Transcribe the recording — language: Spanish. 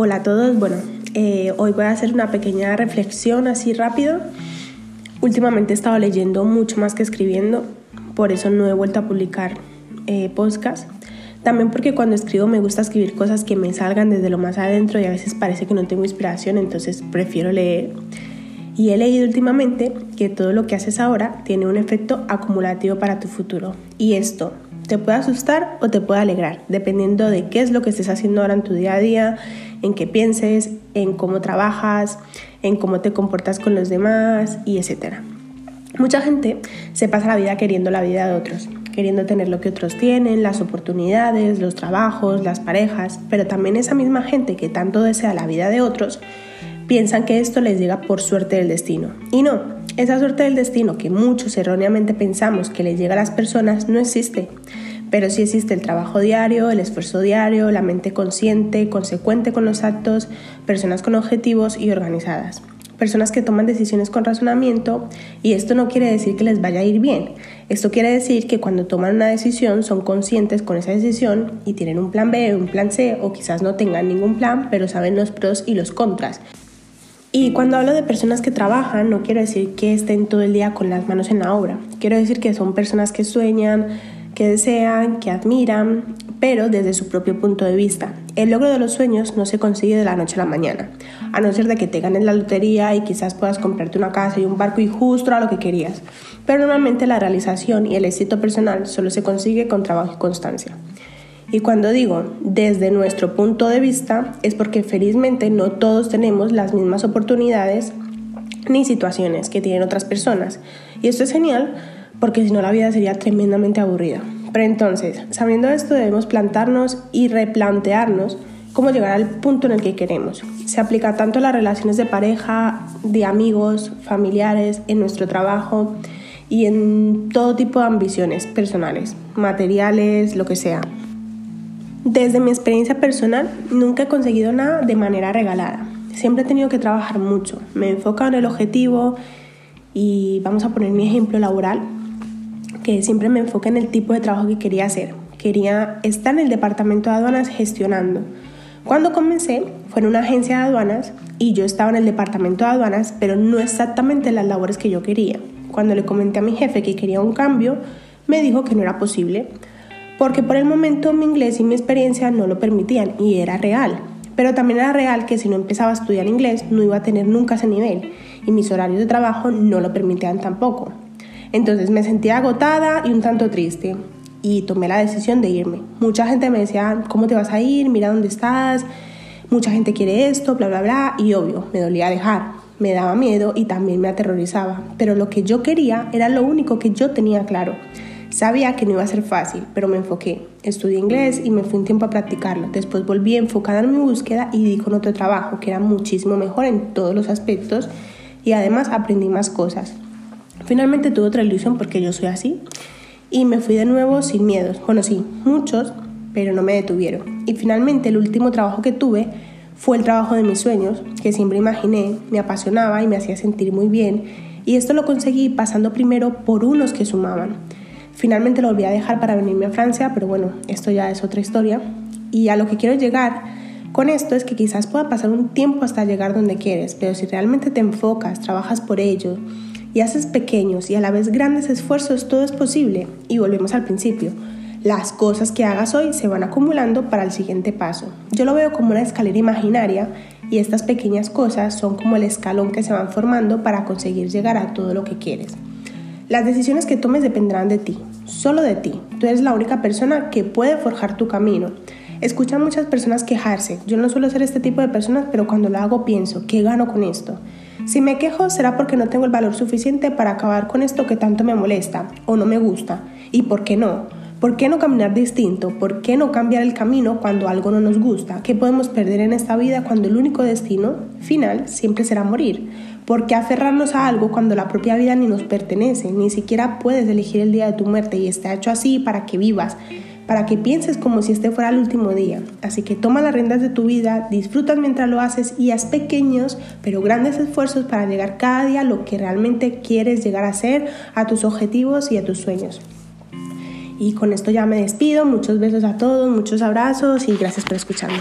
Hola a todos, bueno, eh, hoy voy a hacer una pequeña reflexión así rápido. Últimamente he estado leyendo mucho más que escribiendo, por eso no he vuelto a publicar eh, podcast. También porque cuando escribo me gusta escribir cosas que me salgan desde lo más adentro y a veces parece que no tengo inspiración, entonces prefiero leer. Y he leído últimamente que todo lo que haces ahora tiene un efecto acumulativo para tu futuro. Y esto te puede asustar o te puede alegrar, dependiendo de qué es lo que estés haciendo ahora en tu día a día, en qué pienses, en cómo trabajas, en cómo te comportas con los demás y etcétera. Mucha gente se pasa la vida queriendo la vida de otros, queriendo tener lo que otros tienen, las oportunidades, los trabajos, las parejas, pero también esa misma gente que tanto desea la vida de otros, piensan que esto les llega por suerte del destino. Y no, esa suerte del destino que muchos erróneamente pensamos que les llega a las personas no existe. Pero sí existe el trabajo diario, el esfuerzo diario, la mente consciente, consecuente con los actos, personas con objetivos y organizadas. Personas que toman decisiones con razonamiento y esto no quiere decir que les vaya a ir bien. Esto quiere decir que cuando toman una decisión son conscientes con esa decisión y tienen un plan B, un plan C o quizás no tengan ningún plan, pero saben los pros y los contras. Y cuando hablo de personas que trabajan, no quiero decir que estén todo el día con las manos en la obra. Quiero decir que son personas que sueñan, que desean, que admiran, pero desde su propio punto de vista. El logro de los sueños no se consigue de la noche a la mañana, a no ser de que te ganes la lotería y quizás puedas comprarte una casa y un barco y justo a lo que querías. Pero normalmente la realización y el éxito personal solo se consigue con trabajo y constancia. Y cuando digo desde nuestro punto de vista es porque felizmente no todos tenemos las mismas oportunidades ni situaciones que tienen otras personas. Y esto es genial porque si no la vida sería tremendamente aburrida. Pero entonces, sabiendo esto debemos plantarnos y replantearnos cómo llegar al punto en el que queremos. Se aplica tanto a las relaciones de pareja, de amigos, familiares, en nuestro trabajo y en todo tipo de ambiciones personales, materiales, lo que sea. Desde mi experiencia personal, nunca he conseguido nada de manera regalada. Siempre he tenido que trabajar mucho. Me he enfocado en el objetivo y vamos a poner mi ejemplo laboral, que siempre me enfoca en el tipo de trabajo que quería hacer. Quería estar en el departamento de aduanas gestionando. Cuando comencé fue en una agencia de aduanas y yo estaba en el departamento de aduanas, pero no exactamente las labores que yo quería. Cuando le comenté a mi jefe que quería un cambio, me dijo que no era posible porque por el momento mi inglés y mi experiencia no lo permitían y era real. Pero también era real que si no empezaba a estudiar inglés no iba a tener nunca ese nivel y mis horarios de trabajo no lo permitían tampoco. Entonces me sentía agotada y un tanto triste y tomé la decisión de irme. Mucha gente me decía, ¿cómo te vas a ir? Mira dónde estás. Mucha gente quiere esto, bla, bla, bla. Y obvio, me dolía dejar. Me daba miedo y también me aterrorizaba. Pero lo que yo quería era lo único que yo tenía claro. Sabía que no iba a ser fácil, pero me enfoqué. Estudié inglés y me fui un tiempo a practicarlo. Después volví enfocada en mi búsqueda y di con otro trabajo que era muchísimo mejor en todos los aspectos y además aprendí más cosas. Finalmente tuve otra ilusión porque yo soy así y me fui de nuevo sin miedos. Bueno, sí, muchos, pero no me detuvieron. Y finalmente el último trabajo que tuve fue el trabajo de mis sueños, que siempre imaginé, me apasionaba y me hacía sentir muy bien. Y esto lo conseguí pasando primero por unos que sumaban. Finalmente lo volví a dejar para venirme a Francia, pero bueno, esto ya es otra historia. Y a lo que quiero llegar con esto es que quizás pueda pasar un tiempo hasta llegar donde quieres, pero si realmente te enfocas, trabajas por ello y haces pequeños y a la vez grandes esfuerzos, todo es posible. Y volvemos al principio. Las cosas que hagas hoy se van acumulando para el siguiente paso. Yo lo veo como una escalera imaginaria y estas pequeñas cosas son como el escalón que se van formando para conseguir llegar a todo lo que quieres. Las decisiones que tomes dependerán de ti, solo de ti. Tú eres la única persona que puede forjar tu camino. Escucha a muchas personas quejarse. Yo no suelo ser este tipo de personas, pero cuando lo hago pienso, ¿qué gano con esto? Si me quejo será porque no tengo el valor suficiente para acabar con esto que tanto me molesta o no me gusta. ¿Y por qué no? ¿Por qué no caminar distinto? ¿Por qué no cambiar el camino cuando algo no nos gusta? ¿Qué podemos perder en esta vida cuando el único destino final siempre será morir? ¿Por qué aferrarnos a algo cuando la propia vida ni nos pertenece? Ni siquiera puedes elegir el día de tu muerte y está hecho así para que vivas, para que pienses como si este fuera el último día. Así que toma las riendas de tu vida, disfrutas mientras lo haces y haz pequeños pero grandes esfuerzos para llegar cada día a lo que realmente quieres llegar a ser, a tus objetivos y a tus sueños. Y con esto ya me despido. Muchos besos a todos, muchos abrazos y gracias por escucharme.